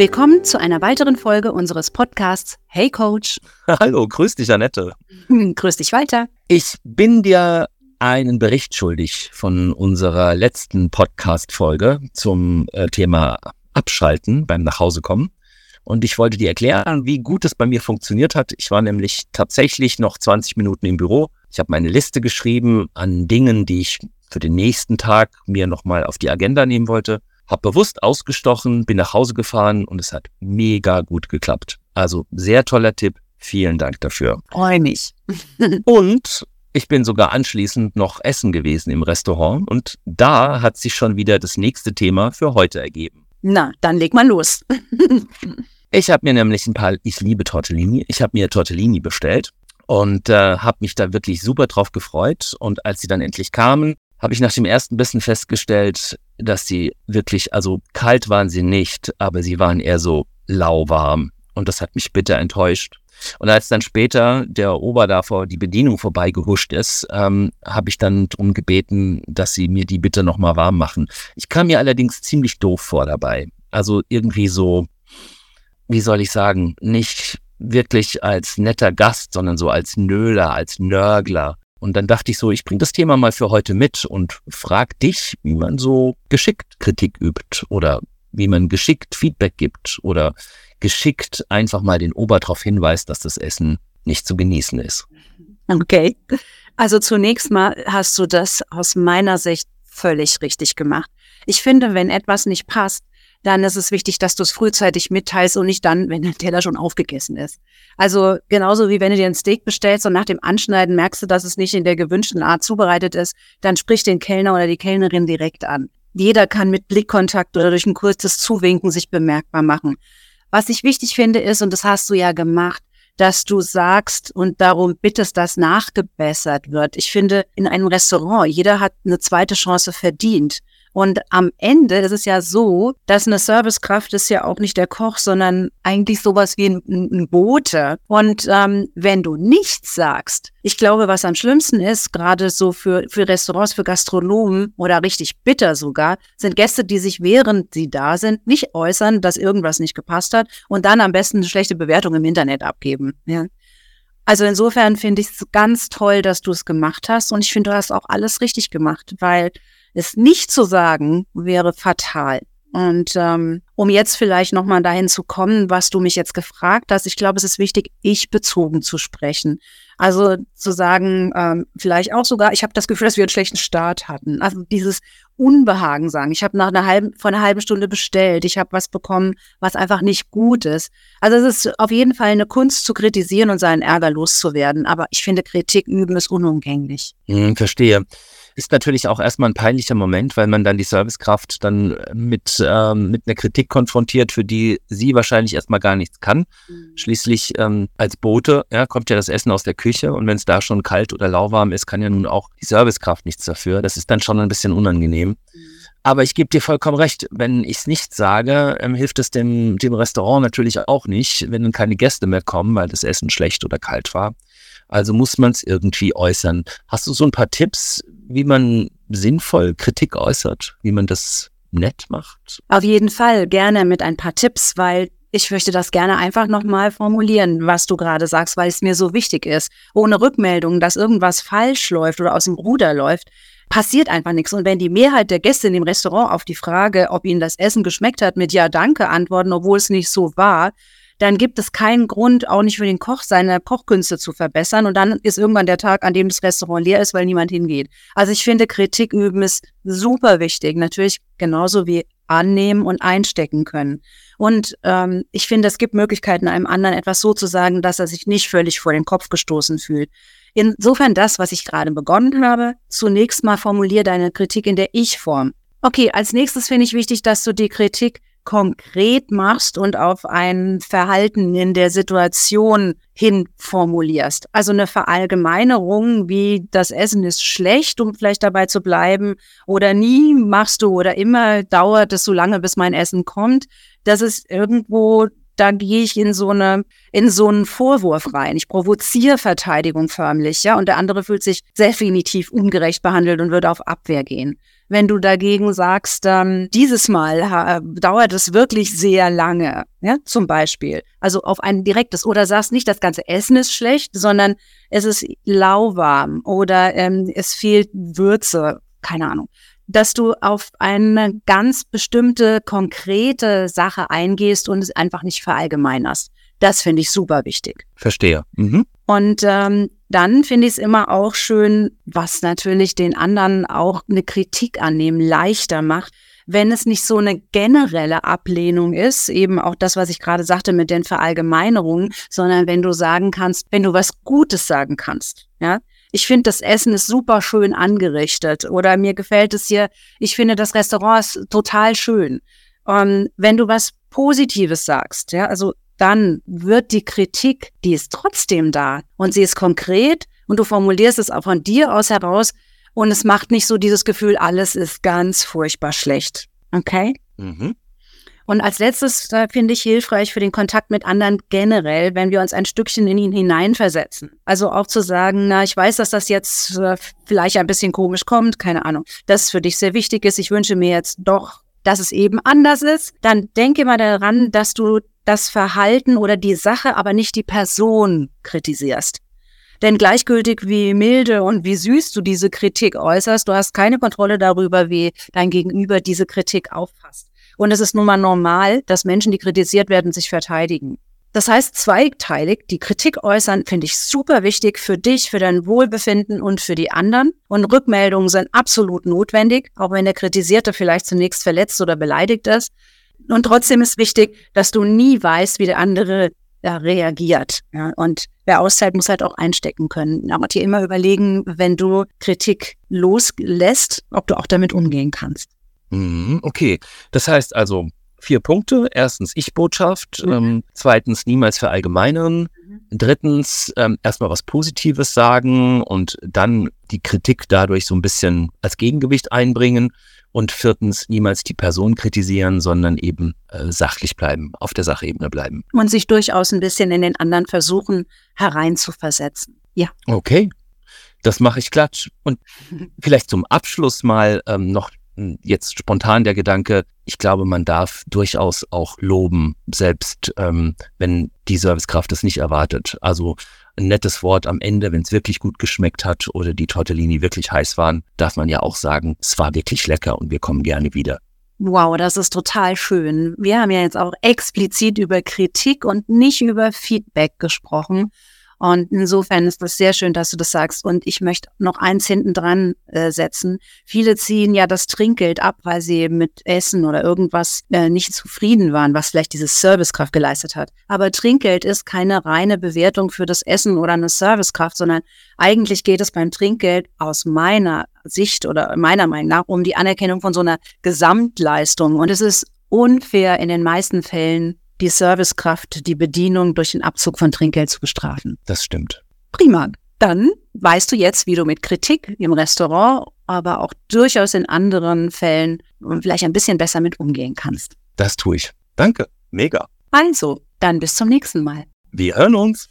Willkommen zu einer weiteren Folge unseres Podcasts Hey Coach. Hallo, grüß dich, Annette. grüß dich weiter. Ich bin dir einen Bericht schuldig von unserer letzten Podcast-Folge zum äh, Thema Abschalten beim Nachhausekommen. Und ich wollte dir erklären, wie gut es bei mir funktioniert hat. Ich war nämlich tatsächlich noch 20 Minuten im Büro. Ich habe meine Liste geschrieben an Dingen, die ich für den nächsten Tag mir nochmal auf die Agenda nehmen wollte. Hab bewusst ausgestochen, bin nach Hause gefahren und es hat mega gut geklappt. Also sehr toller Tipp. Vielen Dank dafür. Freue mich. und ich bin sogar anschließend noch essen gewesen im Restaurant und da hat sich schon wieder das nächste Thema für heute ergeben. Na, dann leg mal los. ich habe mir nämlich ein paar, ich liebe Tortellini, ich habe mir Tortellini bestellt und äh, habe mich da wirklich super drauf gefreut. Und als sie dann endlich kamen, habe ich nach dem ersten Bissen festgestellt, dass sie wirklich, also kalt waren sie nicht, aber sie waren eher so lauwarm. Und das hat mich bitter enttäuscht. Und als dann später der Ober da vor die Bedienung vorbeigehuscht ist, ähm, habe ich dann darum gebeten, dass sie mir die bitte nochmal warm machen. Ich kam mir allerdings ziemlich doof vor dabei. Also irgendwie so, wie soll ich sagen, nicht wirklich als netter Gast, sondern so als Nöler, als Nörgler. Und dann dachte ich so, ich bringe das Thema mal für heute mit und frag dich, wie man so geschickt Kritik übt oder wie man geschickt Feedback gibt oder geschickt einfach mal den Ober darauf hinweist, dass das Essen nicht zu genießen ist. Okay. Also zunächst mal hast du das aus meiner Sicht völlig richtig gemacht. Ich finde, wenn etwas nicht passt, dann ist es wichtig, dass du es frühzeitig mitteilst und nicht dann, wenn der Teller schon aufgegessen ist. Also genauso wie wenn du dir ein Steak bestellst und nach dem Anschneiden merkst du, dass es nicht in der gewünschten Art zubereitet ist, dann sprich den Kellner oder die Kellnerin direkt an. Jeder kann mit Blickkontakt oder durch ein kurzes Zuwinken sich bemerkbar machen. Was ich wichtig finde ist, und das hast du ja gemacht, dass du sagst und darum bittest, dass nachgebessert wird. Ich finde, in einem Restaurant, jeder hat eine zweite Chance verdient. Und am Ende ist es ja so, dass eine Servicekraft ist ja auch nicht der Koch, sondern eigentlich sowas wie ein, ein Bote. Und ähm, wenn du nichts sagst, ich glaube, was am schlimmsten ist, gerade so für, für Restaurants, für Gastronomen oder richtig bitter sogar, sind Gäste, die sich während sie da sind, nicht äußern, dass irgendwas nicht gepasst hat und dann am besten eine schlechte Bewertung im Internet abgeben. Ja. Also insofern finde ich es ganz toll, dass du es gemacht hast und ich finde, du hast auch alles richtig gemacht, weil es nicht zu sagen, wäre fatal. Und ähm, um jetzt vielleicht nochmal dahin zu kommen, was du mich jetzt gefragt hast, ich glaube, es ist wichtig, ich bezogen zu sprechen. Also zu sagen, ähm, vielleicht auch sogar, ich habe das Gefühl, dass wir einen schlechten Start hatten. Also dieses Unbehagen sagen. Ich habe nach einer halben, vor einer halben Stunde bestellt. Ich habe was bekommen, was einfach nicht gut ist. Also es ist auf jeden Fall eine Kunst zu kritisieren und seinen Ärger loszuwerden. Aber ich finde, Kritik üben ist unumgänglich. Hm, verstehe ist natürlich auch erstmal ein peinlicher Moment, weil man dann die Servicekraft dann mit, ähm, mit einer Kritik konfrontiert, für die sie wahrscheinlich erstmal gar nichts kann. Mhm. Schließlich ähm, als Bote ja, kommt ja das Essen aus der Küche und wenn es da schon kalt oder lauwarm ist, kann ja nun auch die Servicekraft nichts dafür. Das ist dann schon ein bisschen unangenehm. Mhm. Aber ich gebe dir vollkommen recht, wenn ich es nicht sage, ähm, hilft es dem, dem Restaurant natürlich auch nicht, wenn dann keine Gäste mehr kommen, weil das Essen schlecht oder kalt war. Also muss man es irgendwie äußern. Hast du so ein paar Tipps, wie man sinnvoll Kritik äußert, wie man das nett macht? Auf jeden Fall gerne mit ein paar Tipps, weil ich möchte das gerne einfach nochmal formulieren, was du gerade sagst, weil es mir so wichtig ist. Ohne Rückmeldung, dass irgendwas falsch läuft oder aus dem Ruder läuft, passiert einfach nichts. Und wenn die Mehrheit der Gäste in dem Restaurant auf die Frage, ob ihnen das Essen geschmeckt hat, mit Ja, danke antworten, obwohl es nicht so war, dann gibt es keinen Grund, auch nicht für den Koch, seine Kochkünste zu verbessern. Und dann ist irgendwann der Tag, an dem das Restaurant leer ist, weil niemand hingeht. Also ich finde, Kritik üben ist super wichtig. Natürlich genauso wie annehmen und einstecken können. Und ähm, ich finde, es gibt Möglichkeiten, einem anderen etwas so zu sagen, dass er sich nicht völlig vor den Kopf gestoßen fühlt. Insofern das, was ich gerade begonnen habe, zunächst mal formulier deine Kritik in der Ich-Form. Okay, als nächstes finde ich wichtig, dass du die Kritik konkret machst und auf ein Verhalten in der Situation hin formulierst. Also eine Verallgemeinerung wie das Essen ist schlecht, um vielleicht dabei zu bleiben oder nie machst du oder immer dauert es so lange, bis mein Essen kommt. Das ist irgendwo da gehe ich in so eine, in so einen Vorwurf rein. Ich provoziere Verteidigung förmlich, ja, und der andere fühlt sich definitiv ungerecht behandelt und würde auf Abwehr gehen Wenn du dagegen sagst, ähm, dieses Mal dauert es wirklich sehr lange, ja, zum Beispiel. Also auf ein direktes oder sagst nicht, das ganze Essen ist schlecht, sondern es ist lauwarm oder ähm, es fehlt Würze, keine Ahnung dass du auf eine ganz bestimmte, konkrete Sache eingehst und es einfach nicht verallgemeinerst. Das finde ich super wichtig. Verstehe. Mhm. Und ähm, dann finde ich es immer auch schön, was natürlich den anderen auch eine Kritik annehmen leichter macht, wenn es nicht so eine generelle Ablehnung ist, eben auch das, was ich gerade sagte mit den Verallgemeinerungen, sondern wenn du sagen kannst, wenn du was Gutes sagen kannst, ja. Ich finde, das Essen ist super schön angerichtet oder mir gefällt es hier, ich finde, das Restaurant ist total schön. Ähm, wenn du was Positives sagst, ja, also dann wird die Kritik, die ist trotzdem da und sie ist konkret und du formulierst es auch von dir aus heraus und es macht nicht so dieses Gefühl, alles ist ganz furchtbar schlecht. Okay? Mhm. Und als letztes äh, finde ich hilfreich für den Kontakt mit anderen generell, wenn wir uns ein Stückchen in ihn hineinversetzen. Also auch zu sagen, na, ich weiß, dass das jetzt äh, vielleicht ein bisschen komisch kommt, keine Ahnung, dass es für dich sehr wichtig ist. Ich wünsche mir jetzt doch, dass es eben anders ist. Dann denke mal daran, dass du das Verhalten oder die Sache, aber nicht die Person kritisierst. Denn gleichgültig wie milde und wie süß du diese Kritik äußerst, du hast keine Kontrolle darüber, wie dein Gegenüber diese Kritik auffasst. Und es ist nun mal normal, dass Menschen, die kritisiert werden, sich verteidigen. Das heißt, zweiteilig, die Kritik äußern, finde ich super wichtig für dich, für dein Wohlbefinden und für die anderen. Und Rückmeldungen sind absolut notwendig, auch wenn der Kritisierte vielleicht zunächst verletzt oder beleidigt ist. Und trotzdem ist wichtig, dass du nie weißt, wie der andere da reagiert. Ja, und wer aushält, muss halt auch einstecken können. Aber dir immer überlegen, wenn du Kritik loslässt, ob du auch damit umgehen kannst. Mhm, okay. Das heißt also vier Punkte. Erstens Ich-Botschaft. Mhm. Ähm, zweitens niemals verallgemeinern. Mhm. Drittens ähm, erstmal was Positives sagen und dann die Kritik dadurch so ein bisschen als Gegengewicht einbringen. Und viertens, niemals die Person kritisieren, sondern eben äh, sachlich bleiben, auf der Sachebene bleiben. Und sich durchaus ein bisschen in den anderen versuchen, hereinzuversetzen. Ja. Okay. Das mache ich klatsch. Und vielleicht zum Abschluss mal ähm, noch jetzt spontan der Gedanke, ich glaube, man darf durchaus auch loben, selbst ähm, wenn die Servicekraft es nicht erwartet. Also ein nettes Wort am Ende, wenn es wirklich gut geschmeckt hat oder die Tortellini wirklich heiß waren, darf man ja auch sagen, es war wirklich lecker und wir kommen gerne wieder. Wow, das ist total schön. Wir haben ja jetzt auch explizit über Kritik und nicht über Feedback gesprochen. Und insofern ist das sehr schön, dass du das sagst. Und ich möchte noch eins hinten dran äh, setzen. Viele ziehen ja das Trinkgeld ab, weil sie mit Essen oder irgendwas äh, nicht zufrieden waren, was vielleicht diese Servicekraft geleistet hat. Aber Trinkgeld ist keine reine Bewertung für das Essen oder eine Servicekraft, sondern eigentlich geht es beim Trinkgeld aus meiner Sicht oder meiner Meinung nach um die Anerkennung von so einer Gesamtleistung. Und es ist unfair in den meisten Fällen die Servicekraft, die Bedienung durch den Abzug von Trinkgeld zu bestrafen. Das stimmt. Prima. Dann weißt du jetzt, wie du mit Kritik im Restaurant, aber auch durchaus in anderen Fällen vielleicht ein bisschen besser mit umgehen kannst. Das tue ich. Danke. Mega. Also, dann bis zum nächsten Mal. Wir hören uns.